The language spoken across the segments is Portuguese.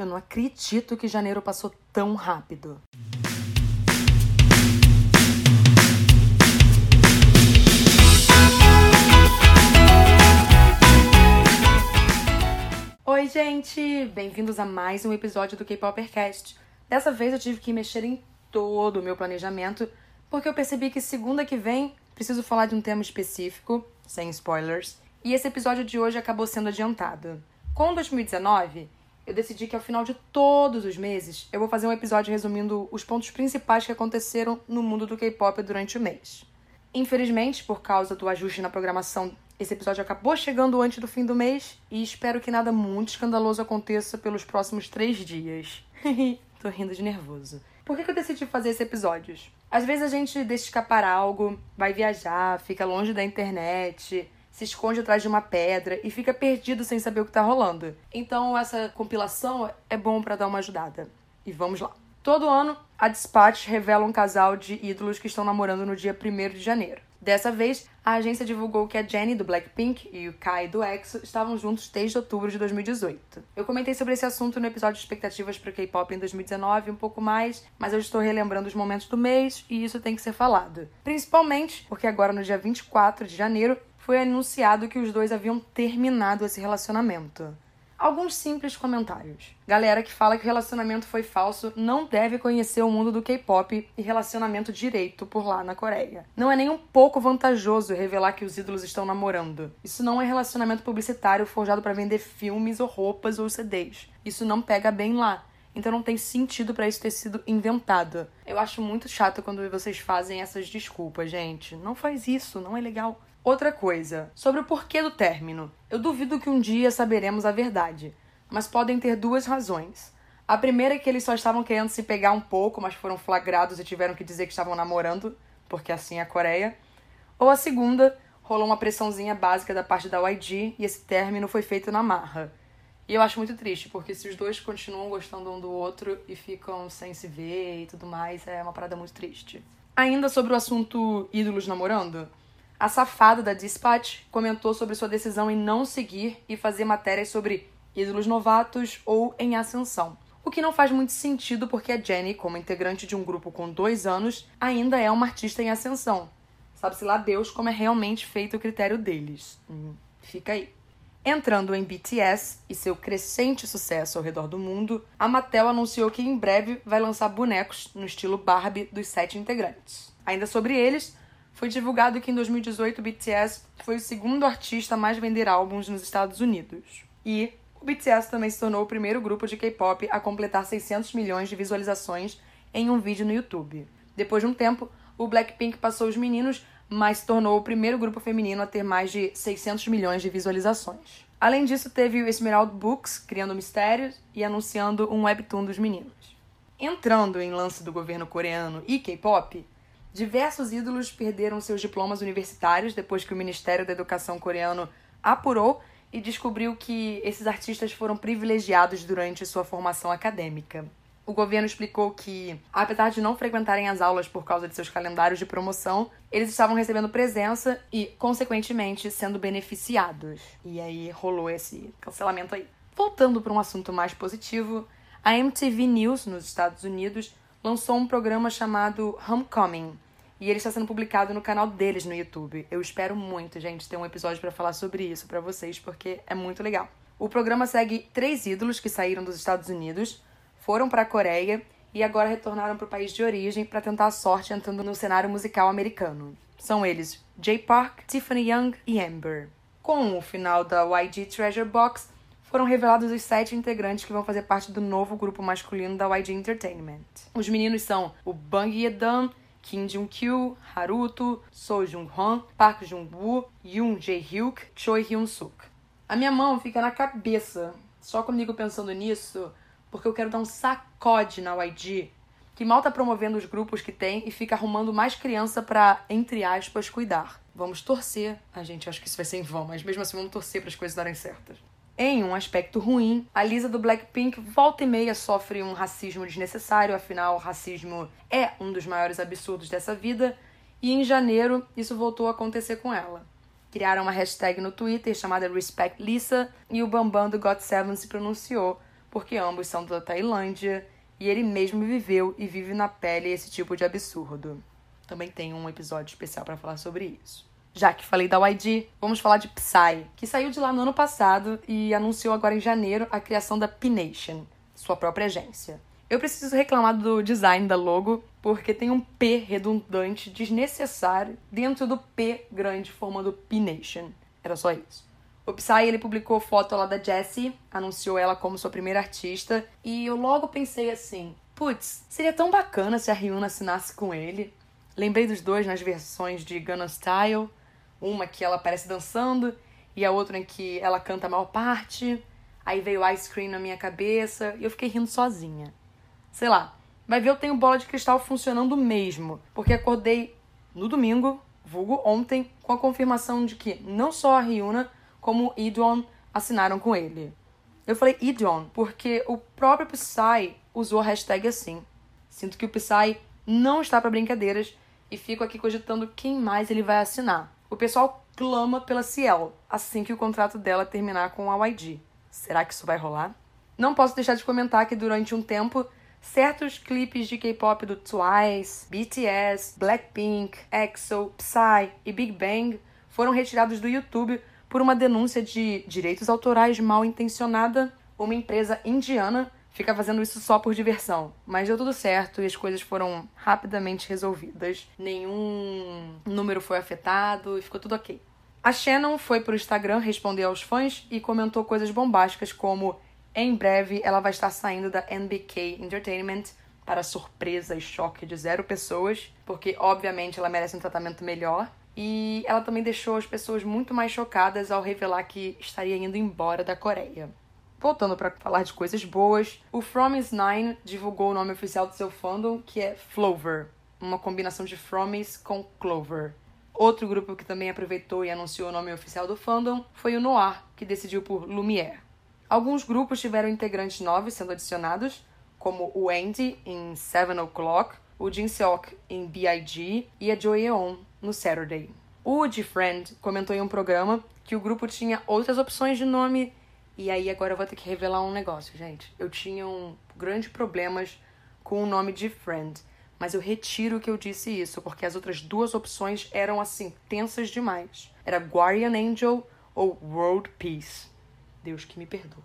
Eu não acredito que janeiro passou tão rápido. Oi, gente! Bem-vindos a mais um episódio do K-Popercast. Dessa vez eu tive que mexer em todo o meu planejamento, porque eu percebi que segunda que vem preciso falar de um tema específico, sem spoilers, e esse episódio de hoje acabou sendo adiantado. Com 2019, eu decidi que ao final de todos os meses eu vou fazer um episódio resumindo os pontos principais que aconteceram no mundo do K-pop durante o mês. Infelizmente, por causa do ajuste na programação, esse episódio acabou chegando antes do fim do mês e espero que nada muito escandaloso aconteça pelos próximos três dias. Tô rindo de nervoso. Por que, eu decidi fazer esse episódio? Às vezes a gente deixa escapar algo, vai viajar, fica longe da internet, se esconde atrás de uma pedra e fica perdido sem saber o que tá rolando. Então essa compilação é bom para dar uma ajudada. E vamos lá. Todo ano, a Dispatch revela um casal de ídolos que estão namorando no dia 1 de janeiro. Dessa vez, a agência divulgou que a Jennie do Blackpink e o Kai do EXO estavam juntos desde outubro de 2018. Eu comentei sobre esse assunto no episódio de expectativas para o K-pop em 2019 um pouco mais, mas eu estou relembrando os momentos do mês e isso tem que ser falado. Principalmente porque agora no dia 24 de janeiro foi anunciado que os dois haviam terminado esse relacionamento. Alguns simples comentários. Galera que fala que o relacionamento foi falso não deve conhecer o mundo do K-pop e relacionamento direito por lá na Coreia. Não é nem um pouco vantajoso revelar que os ídolos estão namorando. Isso não é relacionamento publicitário forjado para vender filmes ou roupas ou CDs. Isso não pega bem lá. Então não tem sentido para isso ter sido inventado. Eu acho muito chato quando vocês fazem essas desculpas, gente. Não faz isso, não é legal. Outra coisa, sobre o porquê do término. Eu duvido que um dia saberemos a verdade, mas podem ter duas razões. A primeira é que eles só estavam querendo se pegar um pouco, mas foram flagrados e tiveram que dizer que estavam namorando, porque assim é a Coreia. Ou a segunda, rolou uma pressãozinha básica da parte da YG e esse término foi feito na marra. E eu acho muito triste, porque se os dois continuam gostando um do outro e ficam sem se ver e tudo mais, é uma parada muito triste. Ainda sobre o assunto ídolos namorando, a safada da Dispatch comentou sobre sua decisão em não seguir e fazer matérias sobre ídolos novatos ou em ascensão. O que não faz muito sentido porque a Jenny, como integrante de um grupo com dois anos, ainda é uma artista em ascensão. Sabe-se lá Deus como é realmente feito o critério deles. Hum, fica aí. Entrando em BTS e seu crescente sucesso ao redor do mundo, a Mattel anunciou que em breve vai lançar bonecos no estilo Barbie dos sete integrantes. Ainda sobre eles, foi divulgado que em 2018 o BTS foi o segundo artista a mais vender álbuns nos Estados Unidos. E o BTS também se tornou o primeiro grupo de K-pop a completar 600 milhões de visualizações em um vídeo no YouTube. Depois de um tempo, o Blackpink passou os meninos, mas se tornou o primeiro grupo feminino a ter mais de 600 milhões de visualizações. Além disso, teve o Esmeralda Books criando mistérios e anunciando um webtoon dos meninos. Entrando em lance do governo coreano e K-pop, Diversos ídolos perderam seus diplomas universitários depois que o Ministério da Educação coreano apurou e descobriu que esses artistas foram privilegiados durante sua formação acadêmica. O governo explicou que, apesar de não frequentarem as aulas por causa de seus calendários de promoção, eles estavam recebendo presença e, consequentemente, sendo beneficiados. E aí rolou esse cancelamento aí. Voltando para um assunto mais positivo, a MTV News nos Estados Unidos lançou um programa chamado Homecoming. E ele está sendo publicado no canal deles no YouTube. Eu espero muito, gente, ter um episódio para falar sobre isso para vocês, porque é muito legal. O programa segue três ídolos que saíram dos Estados Unidos, foram para a Coreia e agora retornaram para o país de origem para tentar a sorte entrando no cenário musical americano. São eles Jay Park, Tiffany Young e Amber. Com o final da YG Treasure Box, foram revelados os sete integrantes que vão fazer parte do novo grupo masculino da YG Entertainment. Os meninos são o Bang Ye-dam, Kim Jung-kyu, Haruto, So Jung-hwan, Park Jung-woo, Yoon Jae-hyuk, Choi Hyun-suk. A minha mão fica na cabeça só comigo pensando nisso, porque eu quero dar um sacode na YG, que mal tá promovendo os grupos que tem e fica arrumando mais criança pra, entre aspas, cuidar. Vamos torcer. A gente acho que isso vai ser em vão, mas mesmo assim vamos torcer para as coisas darem certas. Em um aspecto ruim, a Lisa do Blackpink volta e meia sofre um racismo desnecessário, afinal, o racismo é um dos maiores absurdos dessa vida, e em janeiro isso voltou a acontecer com ela. Criaram uma hashtag no Twitter chamada RespectLisa e o Bambam do GOT7 se pronunciou, porque ambos são da Tailândia e ele mesmo viveu e vive na pele esse tipo de absurdo. Também tem um episódio especial para falar sobre isso. Já que falei da YG, vamos falar de Psy, que saiu de lá no ano passado e anunciou agora em janeiro a criação da P-Nation, sua própria agência. Eu preciso reclamar do design da logo, porque tem um P redundante desnecessário dentro do P grande formando P-Nation. Era só isso. O Psy, ele publicou foto lá da Jessie, anunciou ela como sua primeira artista, e eu logo pensei assim, putz, seria tão bacana se a Ryuna assinasse com ele. Lembrei dos dois nas versões de Gunna Style, uma que ela aparece dançando e a outra em que ela canta a maior parte. Aí veio Ice Cream na minha cabeça e eu fiquei rindo sozinha. Sei lá, vai ver eu tenho bola de cristal funcionando mesmo, porque acordei no domingo, vulgo ontem, com a confirmação de que não só a Ryuna, como o Idon assinaram com ele. Eu falei Idon porque o próprio Psy usou a hashtag assim. Sinto que o Psy não está para brincadeiras e fico aqui cogitando quem mais ele vai assinar. O pessoal clama pela Ciel assim que o contrato dela terminar com a YG. Será que isso vai rolar? Não posso deixar de comentar que durante um tempo certos clipes de K-pop do Twice, BTS, Blackpink, EXO, Psy e Big Bang foram retirados do YouTube por uma denúncia de direitos autorais mal intencionada. Uma empresa indiana fica fazendo isso só por diversão. Mas deu tudo certo e as coisas foram rapidamente resolvidas. Nenhum número foi afetado e ficou tudo ok. A Shannon foi pro Instagram responder aos fãs e comentou coisas bombásticas como em breve ela vai estar saindo da NBK Entertainment para surpresa e choque de zero pessoas, porque obviamente ela merece um tratamento melhor. E ela também deixou as pessoas muito mais chocadas ao revelar que estaria indo embora da Coreia. Voltando para falar de coisas boas, o Fromis Nine divulgou o nome oficial do seu fandom, que é Flover, uma combinação de Fromis com Clover. Outro grupo que também aproveitou e anunciou o nome oficial do fandom foi o Noir, que decidiu por Lumière. Alguns grupos tiveram integrantes novos sendo adicionados, como o Andy em Seven O'Clock, o Jin Seok em B.I.G. e a Jo Yeon no Saturday. O de Friend comentou em um programa que o grupo tinha outras opções de nome e aí agora eu vou ter que revelar um negócio, gente. Eu tinha um grande problemas com o nome de Friend, mas eu retiro que eu disse isso, porque as outras duas opções eram assim, tensas demais. Era Guardian Angel ou World Peace. Deus que me perdoe.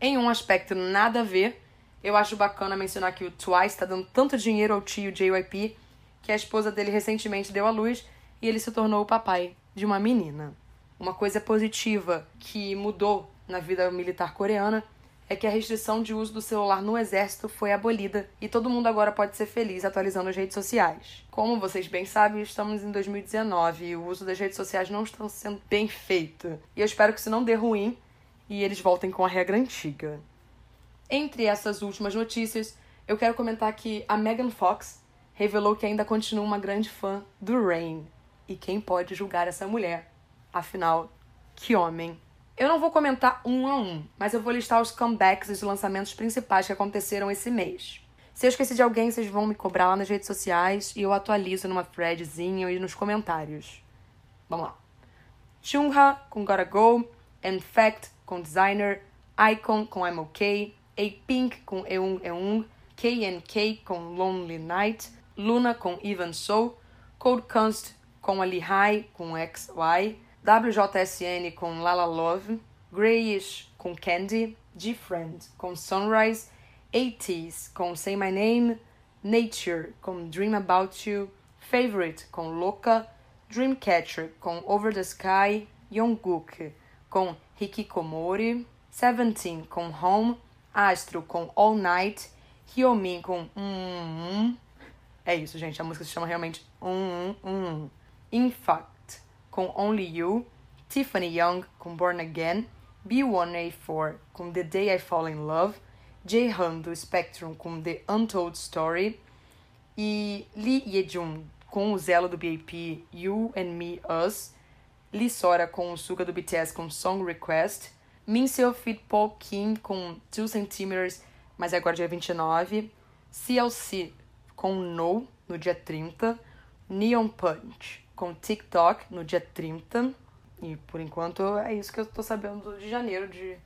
Em um aspecto nada a ver, eu acho bacana mencionar que o Twice está dando tanto dinheiro ao tio JYP que a esposa dele recentemente deu à luz e ele se tornou o papai de uma menina. Uma coisa positiva que mudou na vida militar coreana é que a restrição de uso do celular no exército foi abolida e todo mundo agora pode ser feliz atualizando as redes sociais. Como vocês bem sabem, estamos em 2019 e o uso das redes sociais não está sendo bem feito. E eu espero que isso não dê ruim e eles voltem com a regra antiga. Entre essas últimas notícias, eu quero comentar que a Megan Fox revelou que ainda continua uma grande fã do Rain. E quem pode julgar essa mulher? Afinal, que homem eu não vou comentar um a um, mas eu vou listar os comebacks e os lançamentos principais que aconteceram esse mês. Se eu esqueci de alguém, vocês vão me cobrar lá nas redes sociais e eu atualizo numa threadzinha e nos comentários. Vamos lá. Chungha com Gotta Go, In Fact com Designer, Icon com I'm OK, A-Pink com Eun Eun, KNK com Lonely Night, Luna com Even So, Code Kunst com Ali High com XY, WJSN com Lala Love, Grayish com Candy, G-Friend com Sunrise, 80s com Say My Name, Nature com Dream About You, Favorite com Louca, Dreamcatcher com Over the Sky, Jungkook com Hikikomori, Seventeen com Home, Astro com All Night, Hyomin com Um Um. É isso, gente. A música se chama realmente Um Um Um. In fact, com Only You, Tiffany Young com Born Again, B1A4 com The Day I Fall in Love, Jaehan do Spectrum com The Untold Story e Lee Yejun com o Zelo do BAP You and Me Us, Lee Sora com o Suga do BTS com Song Request, Minseo Fit Paul Kim com 2 cm, mas agora dia 29, CLC com No no dia 30, Neon Punch com TikTok no dia 30. E por enquanto é isso que eu tô sabendo de janeiro de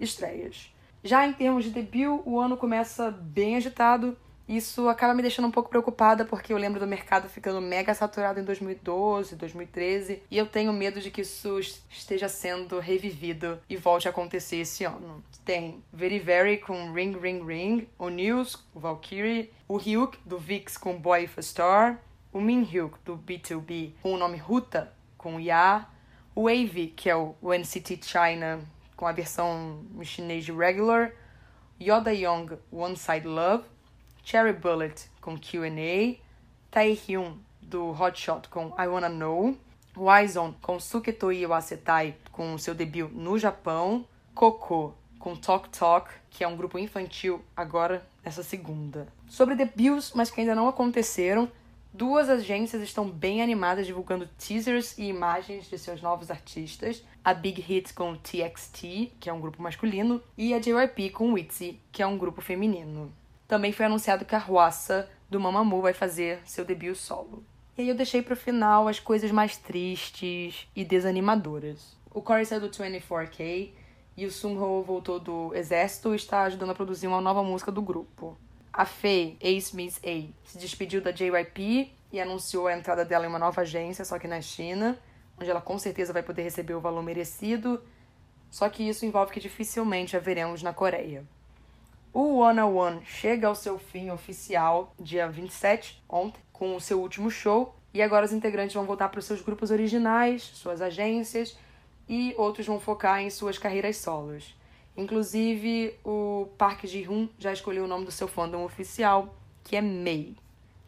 estreias. Já em termos de debut, o ano começa bem agitado. Isso acaba me deixando um pouco preocupada porque eu lembro do mercado ficando mega saturado em 2012, 2013 e eu tenho medo de que isso esteja sendo revivido e volte a acontecer esse ano. Tem Very Very com Ring Ring Ring, o News, o Valkyrie, o Ryuk do VIX com Boy Star, o Min Hyuk do B2B com o nome Ruta com Ya, o Wavy, que é o NCT China com a versão em chinês de Regular, Yoda Young One Side Love, Cherry Bullet com Q&A, Taehyun do Hotshot com I Wanna Know, Wison com Suketoi Wasetai com seu debut no Japão, Coco com Talk Talk, que é um grupo infantil agora nessa segunda. Sobre debuts, mas que ainda não aconteceram, Duas agências estão bem animadas divulgando teasers e imagens de seus novos artistas. A Big Hit com TXT, que é um grupo masculino, e a JYP com Witzy, que é um grupo feminino. Também foi anunciado que a Ruassa do Mamamoo vai fazer seu debut solo. E aí eu deixei pro final as coisas mais tristes e desanimadoras. O Corey saiu do 24K e o Sungho voltou do exército e está ajudando a produzir uma nova música do grupo. A Faye, ex-Miss A, se despediu da JYP e anunciou a entrada dela em uma nova agência, só que na China, onde ela com certeza vai poder receber o valor merecido, só que isso envolve que dificilmente a veremos na Coreia. O One One chega ao seu fim oficial dia 27, ontem, com o seu último show, e agora os integrantes vão voltar para os seus grupos originais, suas agências, e outros vão focar em suas carreiras solos. Inclusive, o Park Ji-hoon já escolheu o nome do seu fandom oficial, que é Mei.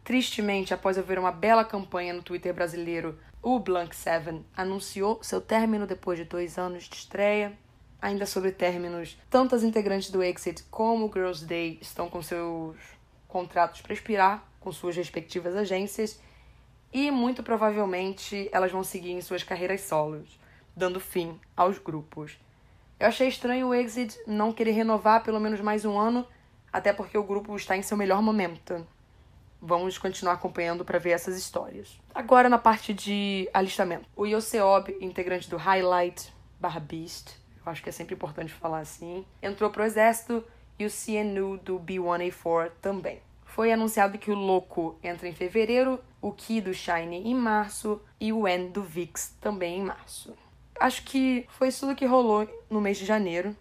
Tristemente, após haver uma bela campanha no Twitter brasileiro, o Blank Seven anunciou seu término depois de dois anos de estreia. Ainda sobre términos, tanto as integrantes do Exit como o Girls' Day estão com seus contratos para expirar com suas respectivas agências e muito provavelmente elas vão seguir em suas carreiras solos, dando fim aos grupos. Eu achei estranho o Exit não querer renovar pelo menos mais um ano, até porque o grupo está em seu melhor momento. Vamos continuar acompanhando para ver essas histórias. Agora na parte de alistamento. O Yoseob, integrante do Highlight barra Beast, eu acho que é sempre importante falar assim, entrou pro exército e o CNU do B1A4 também. Foi anunciado que o Loco entra em fevereiro, o Ki do Shine em março e o En do VIX também em março acho que foi isso tudo que rolou no mês de janeiro.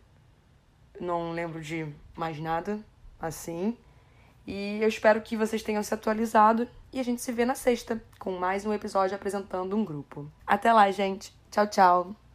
Não lembro de mais nada assim. E eu espero que vocês tenham se atualizado. E a gente se vê na sexta com mais um episódio apresentando um grupo. Até lá, gente. Tchau, tchau.